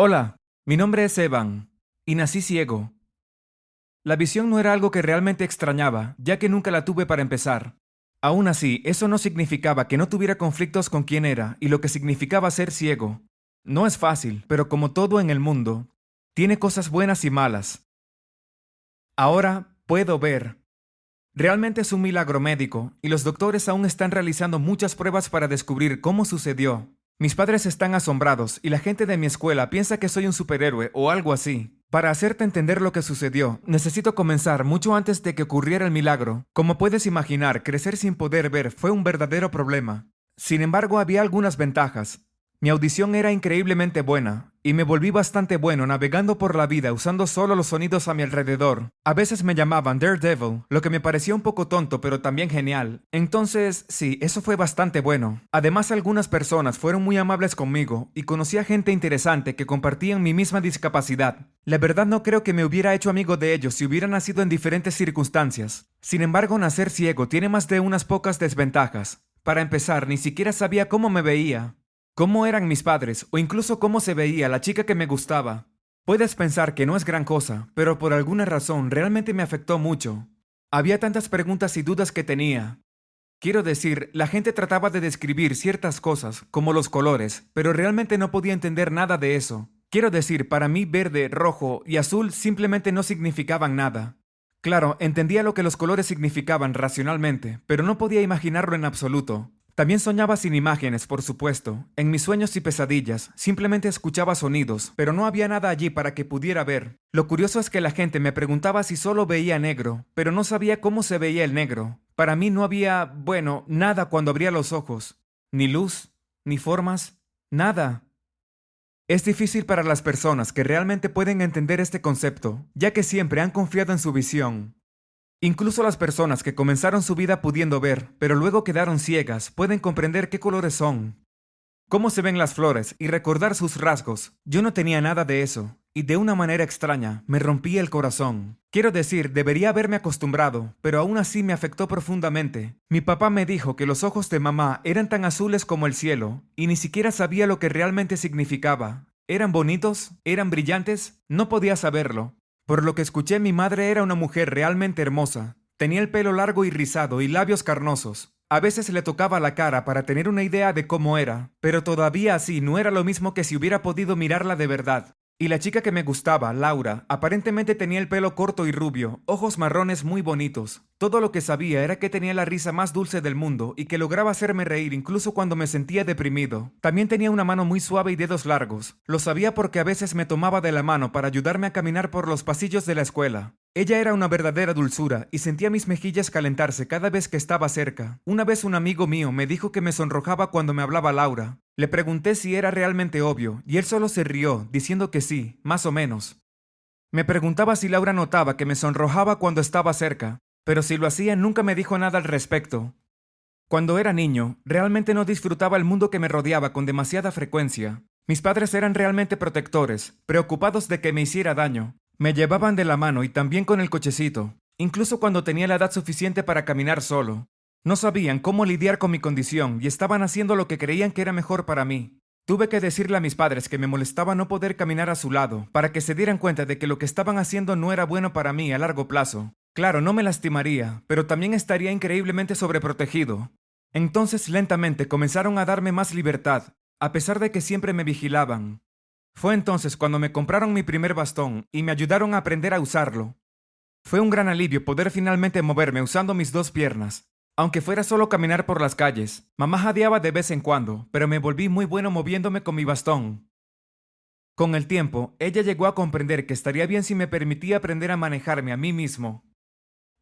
Hola, mi nombre es Evan, y nací ciego. La visión no era algo que realmente extrañaba, ya que nunca la tuve para empezar. Aún así, eso no significaba que no tuviera conflictos con quién era y lo que significaba ser ciego. No es fácil, pero como todo en el mundo, tiene cosas buenas y malas. Ahora puedo ver. Realmente es un milagro médico, y los doctores aún están realizando muchas pruebas para descubrir cómo sucedió. Mis padres están asombrados y la gente de mi escuela piensa que soy un superhéroe o algo así. Para hacerte entender lo que sucedió, necesito comenzar mucho antes de que ocurriera el milagro. Como puedes imaginar, crecer sin poder ver fue un verdadero problema. Sin embargo, había algunas ventajas. Mi audición era increíblemente buena, y me volví bastante bueno navegando por la vida usando solo los sonidos a mi alrededor. A veces me llamaban Daredevil, lo que me parecía un poco tonto pero también genial. Entonces, sí, eso fue bastante bueno. Además, algunas personas fueron muy amables conmigo, y conocí a gente interesante que compartían mi misma discapacidad. La verdad no creo que me hubiera hecho amigo de ellos si hubiera nacido en diferentes circunstancias. Sin embargo, nacer ciego tiene más de unas pocas desventajas. Para empezar, ni siquiera sabía cómo me veía cómo eran mis padres o incluso cómo se veía la chica que me gustaba. Puedes pensar que no es gran cosa, pero por alguna razón realmente me afectó mucho. Había tantas preguntas y dudas que tenía. Quiero decir, la gente trataba de describir ciertas cosas, como los colores, pero realmente no podía entender nada de eso. Quiero decir, para mí verde, rojo y azul simplemente no significaban nada. Claro, entendía lo que los colores significaban racionalmente, pero no podía imaginarlo en absoluto. También soñaba sin imágenes, por supuesto. En mis sueños y pesadillas, simplemente escuchaba sonidos, pero no había nada allí para que pudiera ver. Lo curioso es que la gente me preguntaba si solo veía negro, pero no sabía cómo se veía el negro. Para mí no había, bueno, nada cuando abría los ojos. Ni luz, ni formas, nada. Es difícil para las personas que realmente pueden entender este concepto, ya que siempre han confiado en su visión. Incluso las personas que comenzaron su vida pudiendo ver, pero luego quedaron ciegas, pueden comprender qué colores son, cómo se ven las flores y recordar sus rasgos. Yo no tenía nada de eso, y de una manera extraña me rompí el corazón. Quiero decir, debería haberme acostumbrado, pero aún así me afectó profundamente. Mi papá me dijo que los ojos de mamá eran tan azules como el cielo, y ni siquiera sabía lo que realmente significaba. ¿Eran bonitos? ¿Eran brillantes? No podía saberlo, por lo que escuché, mi madre era una mujer realmente hermosa. Tenía el pelo largo y rizado y labios carnosos. A veces le tocaba la cara para tener una idea de cómo era, pero todavía así no era lo mismo que si hubiera podido mirarla de verdad. Y la chica que me gustaba, Laura, aparentemente tenía el pelo corto y rubio, ojos marrones muy bonitos. Todo lo que sabía era que tenía la risa más dulce del mundo y que lograba hacerme reír incluso cuando me sentía deprimido. También tenía una mano muy suave y dedos largos. Lo sabía porque a veces me tomaba de la mano para ayudarme a caminar por los pasillos de la escuela. Ella era una verdadera dulzura y sentía mis mejillas calentarse cada vez que estaba cerca. Una vez un amigo mío me dijo que me sonrojaba cuando me hablaba Laura. Le pregunté si era realmente obvio y él solo se rió, diciendo que sí, más o menos. Me preguntaba si Laura notaba que me sonrojaba cuando estaba cerca, pero si lo hacía nunca me dijo nada al respecto. Cuando era niño, realmente no disfrutaba el mundo que me rodeaba con demasiada frecuencia. Mis padres eran realmente protectores, preocupados de que me hiciera daño, me llevaban de la mano y también con el cochecito, incluso cuando tenía la edad suficiente para caminar solo. No sabían cómo lidiar con mi condición y estaban haciendo lo que creían que era mejor para mí. Tuve que decirle a mis padres que me molestaba no poder caminar a su lado, para que se dieran cuenta de que lo que estaban haciendo no era bueno para mí a largo plazo. Claro, no me lastimaría, pero también estaría increíblemente sobreprotegido. Entonces lentamente comenzaron a darme más libertad, a pesar de que siempre me vigilaban. Fue entonces cuando me compraron mi primer bastón y me ayudaron a aprender a usarlo. Fue un gran alivio poder finalmente moverme usando mis dos piernas. Aunque fuera solo caminar por las calles, mamá jadeaba de vez en cuando, pero me volví muy bueno moviéndome con mi bastón. Con el tiempo, ella llegó a comprender que estaría bien si me permitía aprender a manejarme a mí mismo.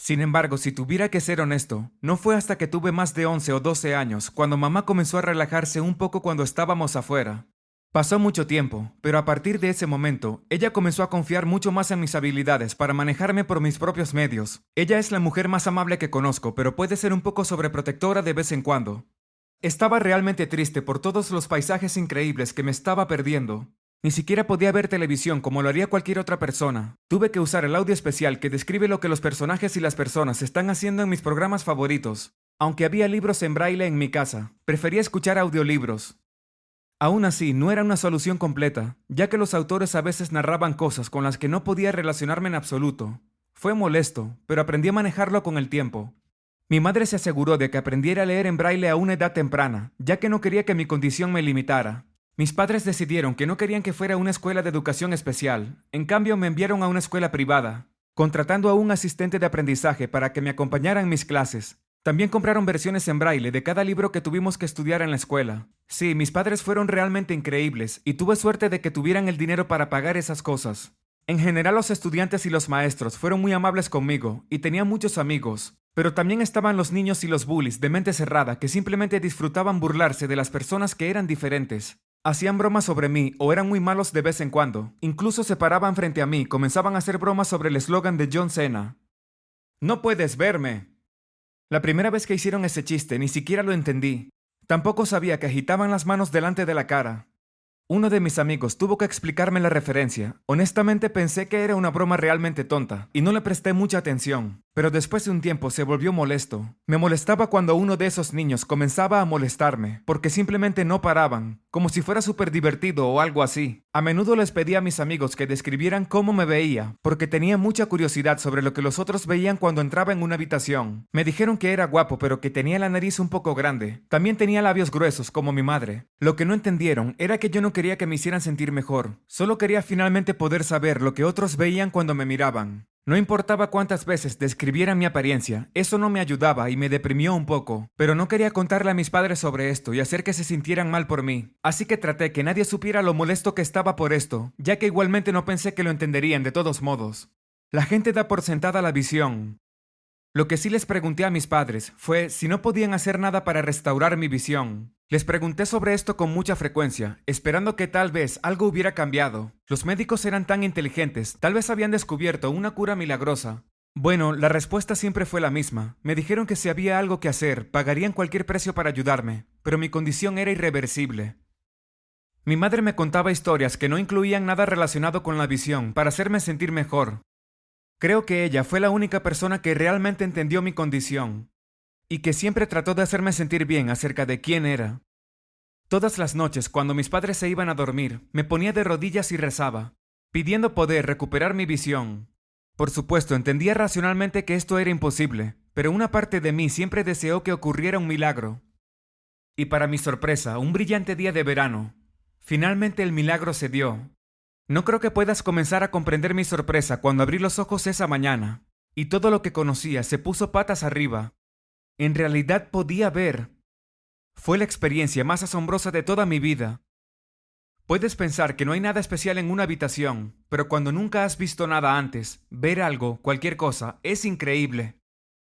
Sin embargo, si tuviera que ser honesto, no fue hasta que tuve más de 11 o 12 años cuando mamá comenzó a relajarse un poco cuando estábamos afuera. Pasó mucho tiempo, pero a partir de ese momento, ella comenzó a confiar mucho más en mis habilidades para manejarme por mis propios medios. Ella es la mujer más amable que conozco, pero puede ser un poco sobreprotectora de vez en cuando. Estaba realmente triste por todos los paisajes increíbles que me estaba perdiendo. Ni siquiera podía ver televisión como lo haría cualquier otra persona. Tuve que usar el audio especial que describe lo que los personajes y las personas están haciendo en mis programas favoritos. Aunque había libros en braille en mi casa, prefería escuchar audiolibros. Aún así, no era una solución completa, ya que los autores a veces narraban cosas con las que no podía relacionarme en absoluto. Fue molesto, pero aprendí a manejarlo con el tiempo. Mi madre se aseguró de que aprendiera a leer en braille a una edad temprana, ya que no quería que mi condición me limitara. Mis padres decidieron que no querían que fuera una escuela de educación especial, en cambio me enviaron a una escuela privada, contratando a un asistente de aprendizaje para que me acompañara en mis clases. También compraron versiones en braille de cada libro que tuvimos que estudiar en la escuela. Sí, mis padres fueron realmente increíbles y tuve suerte de que tuvieran el dinero para pagar esas cosas. En general los estudiantes y los maestros fueron muy amables conmigo y tenía muchos amigos, pero también estaban los niños y los bullies de mente cerrada que simplemente disfrutaban burlarse de las personas que eran diferentes. Hacían bromas sobre mí o eran muy malos de vez en cuando. Incluso se paraban frente a mí comenzaban a hacer bromas sobre el eslogan de John Cena. No puedes verme. La primera vez que hicieron ese chiste ni siquiera lo entendí. Tampoco sabía que agitaban las manos delante de la cara. Uno de mis amigos tuvo que explicarme la referencia. Honestamente pensé que era una broma realmente tonta y no le presté mucha atención. Pero después de un tiempo se volvió molesto. Me molestaba cuando uno de esos niños comenzaba a molestarme, porque simplemente no paraban, como si fuera súper divertido o algo así. A menudo les pedía a mis amigos que describieran cómo me veía, porque tenía mucha curiosidad sobre lo que los otros veían cuando entraba en una habitación. Me dijeron que era guapo, pero que tenía la nariz un poco grande. También tenía labios gruesos, como mi madre. Lo que no entendieron era que yo no quería que me hicieran sentir mejor. Solo quería finalmente poder saber lo que otros veían cuando me miraban. No importaba cuántas veces describiera mi apariencia, eso no me ayudaba y me deprimió un poco, pero no quería contarle a mis padres sobre esto y hacer que se sintieran mal por mí, así que traté que nadie supiera lo molesto que estaba por esto, ya que igualmente no pensé que lo entenderían de todos modos. La gente da por sentada la visión, lo que sí les pregunté a mis padres fue si no podían hacer nada para restaurar mi visión. Les pregunté sobre esto con mucha frecuencia, esperando que tal vez algo hubiera cambiado. Los médicos eran tan inteligentes, tal vez habían descubierto una cura milagrosa. Bueno, la respuesta siempre fue la misma. Me dijeron que si había algo que hacer, pagarían cualquier precio para ayudarme, pero mi condición era irreversible. Mi madre me contaba historias que no incluían nada relacionado con la visión para hacerme sentir mejor, Creo que ella fue la única persona que realmente entendió mi condición y que siempre trató de hacerme sentir bien acerca de quién era. Todas las noches, cuando mis padres se iban a dormir, me ponía de rodillas y rezaba, pidiendo poder recuperar mi visión. Por supuesto, entendía racionalmente que esto era imposible, pero una parte de mí siempre deseó que ocurriera un milagro. Y para mi sorpresa, un brillante día de verano, finalmente el milagro se dio, no creo que puedas comenzar a comprender mi sorpresa cuando abrí los ojos esa mañana, y todo lo que conocía se puso patas arriba. En realidad podía ver. Fue la experiencia más asombrosa de toda mi vida. Puedes pensar que no hay nada especial en una habitación, pero cuando nunca has visto nada antes, ver algo, cualquier cosa, es increíble.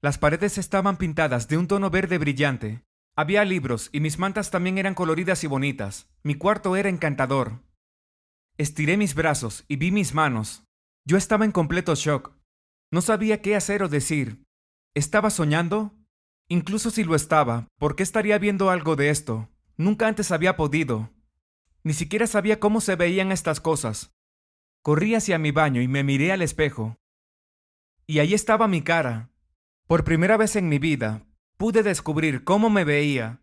Las paredes estaban pintadas de un tono verde brillante. Había libros y mis mantas también eran coloridas y bonitas. Mi cuarto era encantador. Estiré mis brazos y vi mis manos. Yo estaba en completo shock. No sabía qué hacer o decir. ¿Estaba soñando? Incluso si lo estaba, ¿por qué estaría viendo algo de esto? Nunca antes había podido. Ni siquiera sabía cómo se veían estas cosas. Corrí hacia mi baño y me miré al espejo. Y ahí estaba mi cara. Por primera vez en mi vida, pude descubrir cómo me veía.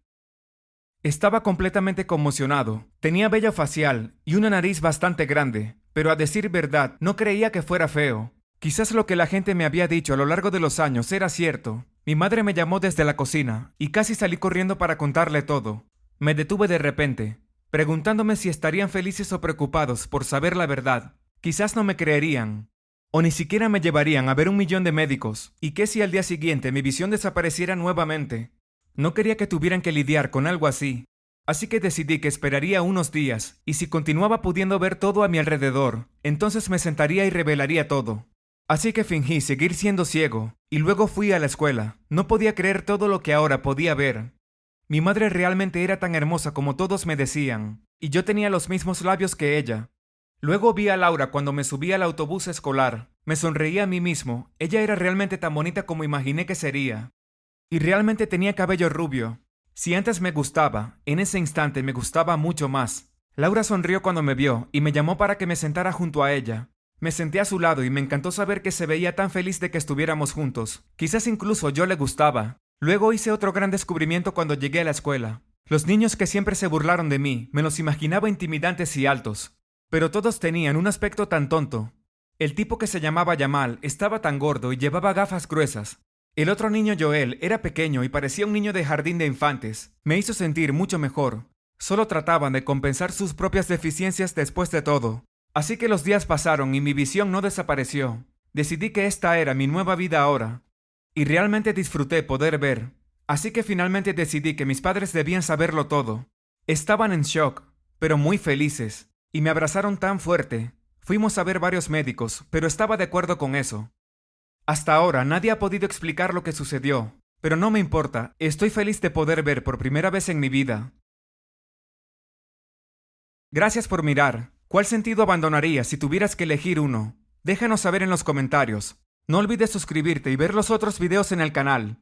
Estaba completamente conmocionado. Tenía vello facial y una nariz bastante grande, pero a decir verdad, no creía que fuera feo. Quizás lo que la gente me había dicho a lo largo de los años era cierto. Mi madre me llamó desde la cocina y casi salí corriendo para contarle todo. Me detuve de repente, preguntándome si estarían felices o preocupados por saber la verdad. Quizás no me creerían, o ni siquiera me llevarían a ver un millón de médicos, y qué si al día siguiente mi visión desapareciera nuevamente. No quería que tuvieran que lidiar con algo así, así que decidí que esperaría unos días, y si continuaba pudiendo ver todo a mi alrededor, entonces me sentaría y revelaría todo. Así que fingí seguir siendo ciego, y luego fui a la escuela. No podía creer todo lo que ahora podía ver. Mi madre realmente era tan hermosa como todos me decían, y yo tenía los mismos labios que ella. Luego vi a Laura cuando me subí al autobús escolar. Me sonreía a mí mismo, ella era realmente tan bonita como imaginé que sería. Y realmente tenía cabello rubio. Si antes me gustaba, en ese instante me gustaba mucho más. Laura sonrió cuando me vio y me llamó para que me sentara junto a ella. Me senté a su lado y me encantó saber que se veía tan feliz de que estuviéramos juntos. Quizás incluso yo le gustaba. Luego hice otro gran descubrimiento cuando llegué a la escuela. Los niños que siempre se burlaron de mí, me los imaginaba intimidantes y altos, pero todos tenían un aspecto tan tonto. El tipo que se llamaba Yamal estaba tan gordo y llevaba gafas gruesas. El otro niño Joel era pequeño y parecía un niño de jardín de infantes. Me hizo sentir mucho mejor. Solo trataban de compensar sus propias deficiencias después de todo. Así que los días pasaron y mi visión no desapareció. Decidí que esta era mi nueva vida ahora. Y realmente disfruté poder ver, Así que finalmente decidí que mis padres debían saberlo todo. Estaban en shock, pero muy felices, y me abrazaron tan fuerte. Fuimos a ver varios médicos, pero estaba de acuerdo con eso. Hasta ahora nadie ha podido explicar lo que sucedió, pero no me importa, estoy feliz de poder ver por primera vez en mi vida. Gracias por mirar. ¿Cuál sentido abandonarías si tuvieras que elegir uno? Déjanos saber en los comentarios. No olvides suscribirte y ver los otros videos en el canal.